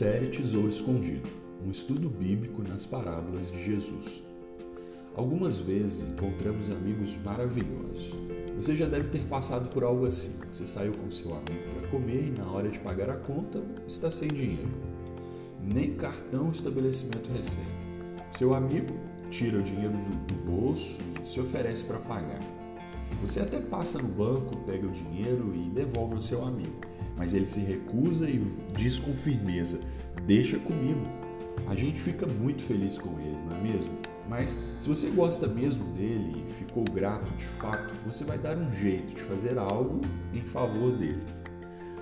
Série Tesouro Escondido um estudo bíblico nas parábolas de Jesus. Algumas vezes encontramos amigos maravilhosos. Você já deve ter passado por algo assim. Você saiu com seu amigo para comer e na hora de pagar a conta está sem dinheiro. Nem cartão o estabelecimento recebe. Seu amigo tira o dinheiro do, bolso e se oferece para pagar. Você até passa no banco, pega o dinheiro e devolve ao seu amigo, mas ele se recusa e diz com firmeza: Deixa comigo, a gente fica muito feliz com ele, não é mesmo? Mas se você gosta mesmo dele e ficou grato de fato, você vai dar um jeito de fazer algo em favor dele.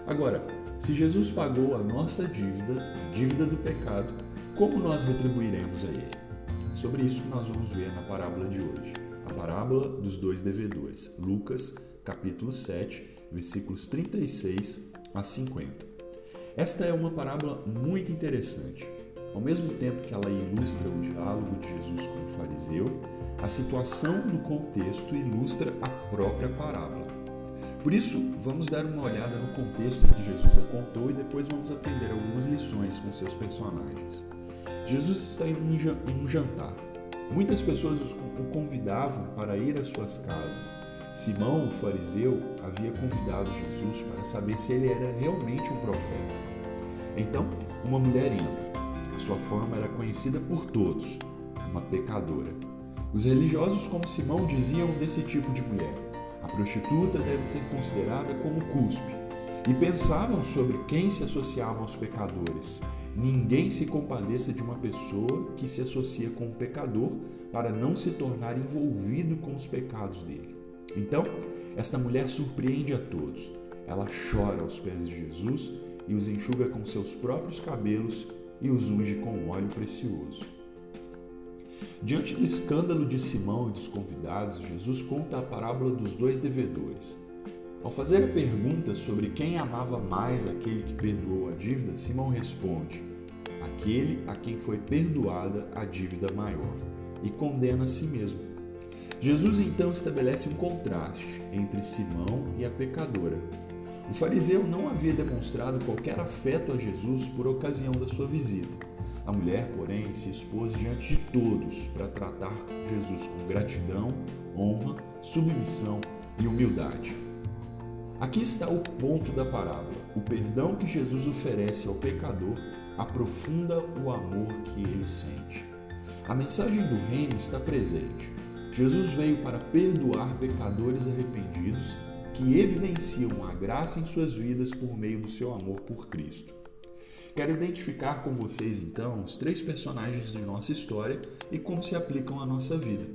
Agora, se Jesus pagou a nossa dívida, a dívida do pecado, como nós retribuiremos a ele? Sobre isso nós vamos ver na parábola de hoje, a parábola dos dois devedores, Lucas, capítulo 7, versículos 36 a 50. Esta é uma parábola muito interessante ao mesmo tempo que ela ilustra o diálogo de Jesus com o fariseu, a situação do contexto ilustra a própria parábola. Por isso, vamos dar uma olhada no contexto em que Jesus a contou e depois vamos aprender algumas lições com seus personagens. Jesus está em um jantar. Muitas pessoas o convidavam para ir às suas casas. Simão, o fariseu, havia convidado Jesus para saber se ele era realmente um profeta. Então, uma mulher entra sua fama era conhecida por todos, uma pecadora. Os religiosos, como Simão, diziam desse tipo de mulher: a prostituta deve ser considerada como cuspe. E pensavam sobre quem se associava aos pecadores. Ninguém se compadeça de uma pessoa que se associa com um pecador para não se tornar envolvido com os pecados dele. Então, esta mulher surpreende a todos. Ela chora aos pés de Jesus e os enxuga com seus próprios cabelos e os unge com óleo precioso. Diante do escândalo de Simão e dos convidados, Jesus conta a parábola dos dois devedores. Ao fazer a pergunta sobre quem amava mais aquele que perdoou a dívida, Simão responde: aquele a quem foi perdoada a dívida maior, e condena a si mesmo. Jesus então estabelece um contraste entre Simão e a pecadora, o fariseu não havia demonstrado qualquer afeto a Jesus por ocasião da sua visita. A mulher, porém, se expôs diante de todos para tratar Jesus com gratidão, honra, submissão e humildade. Aqui está o ponto da parábola. O perdão que Jesus oferece ao pecador aprofunda o amor que ele sente. A mensagem do reino está presente. Jesus veio para perdoar pecadores arrependidos que evidenciam a graça em suas vidas por meio do seu amor por Cristo. Quero identificar com vocês então os três personagens de nossa história e como se aplicam à nossa vida.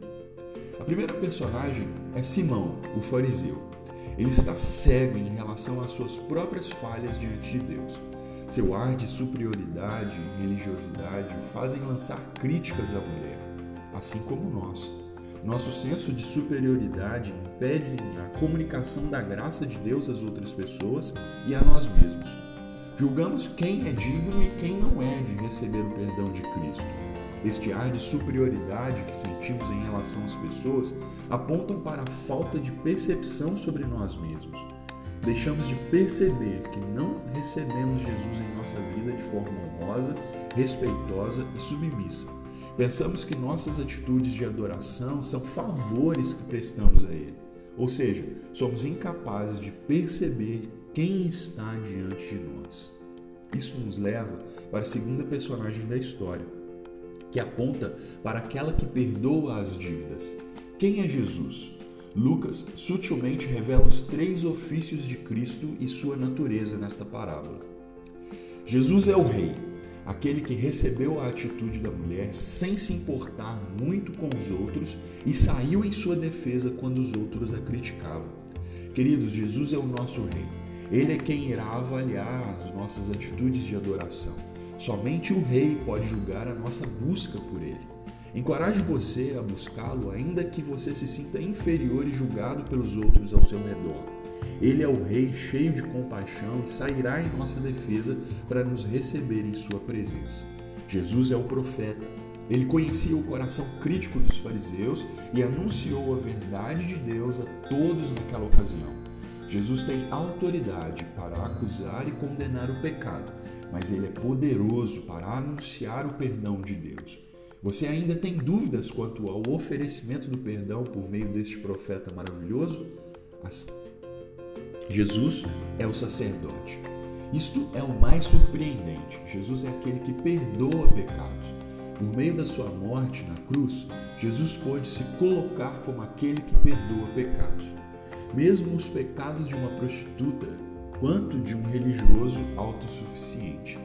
A primeira personagem é Simão, o fariseu. Ele está cego em relação às suas próprias falhas diante de Deus. Seu ar de superioridade e religiosidade o fazem lançar críticas à mulher, assim como nós. Nosso senso de superioridade impede a comunicação da graça de Deus às outras pessoas e a nós mesmos. Julgamos quem é digno e quem não é de receber o perdão de Cristo. Este ar de superioridade que sentimos em relação às pessoas apontam para a falta de percepção sobre nós mesmos. Deixamos de perceber que não recebemos Jesus em nossa vida de forma honrosa, respeitosa e submissa Pensamos que nossas atitudes de adoração são favores que prestamos a Ele. Ou seja, somos incapazes de perceber quem está diante de nós. Isso nos leva para a segunda personagem da história, que aponta para aquela que perdoa as dívidas. Quem é Jesus? Lucas sutilmente revela os três ofícios de Cristo e sua natureza nesta parábola. Jesus é o Rei, aquele que recebeu a atitude da mulher sem se importar muito com os outros e saiu em sua defesa quando os outros a criticavam. Queridos, Jesus é o nosso Rei. Ele é quem irá avaliar as nossas atitudes de adoração. Somente o Rei pode julgar a nossa busca por Ele. Encoraje você a buscá-lo, ainda que você se sinta inferior e julgado pelos outros ao seu redor. Ele é o Rei cheio de compaixão e sairá em nossa defesa para nos receber em Sua presença. Jesus é o profeta. Ele conhecia o coração crítico dos fariseus e anunciou a verdade de Deus a todos naquela ocasião. Jesus tem autoridade para acusar e condenar o pecado, mas ele é poderoso para anunciar o perdão de Deus. Você ainda tem dúvidas quanto ao oferecimento do perdão por meio deste profeta maravilhoso? Jesus é o sacerdote. Isto é o mais surpreendente. Jesus é aquele que perdoa pecados. Por meio da sua morte na cruz, Jesus pôde se colocar como aquele que perdoa pecados. Mesmo os pecados de uma prostituta, quanto de um religioso autossuficiente.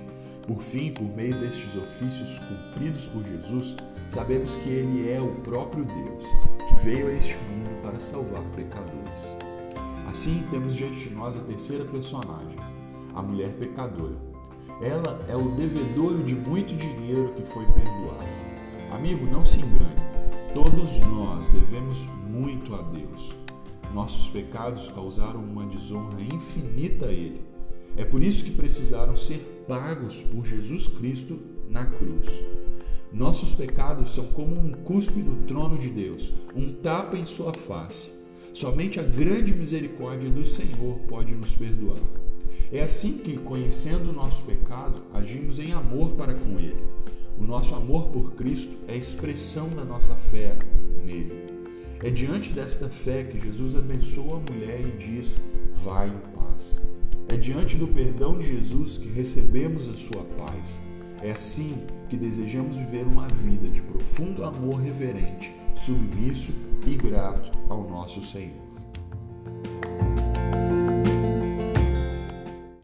Por fim, por meio destes ofícios cumpridos por Jesus, sabemos que ele é o próprio Deus, que veio a este mundo para salvar pecadores. Assim, temos diante de nós a terceira personagem, a mulher pecadora. Ela é o devedor de muito dinheiro que foi perdoado. Amigo, não se engane. Todos nós devemos muito a Deus. Nossos pecados causaram uma desonra infinita a Ele. É por isso que precisaram ser pagos por Jesus Cristo na cruz. Nossos pecados são como um cuspe no trono de Deus, um tapa em sua face. Somente a grande misericórdia do Senhor pode nos perdoar. É assim que, conhecendo o nosso pecado, agimos em amor para com Ele. O nosso amor por Cristo é a expressão da nossa fé nele. É diante desta fé que Jesus abençoa a mulher e diz: Vai em paz. É diante do perdão de Jesus que recebemos a sua paz. É assim que desejamos viver uma vida de profundo amor reverente, submisso e grato ao nosso Senhor.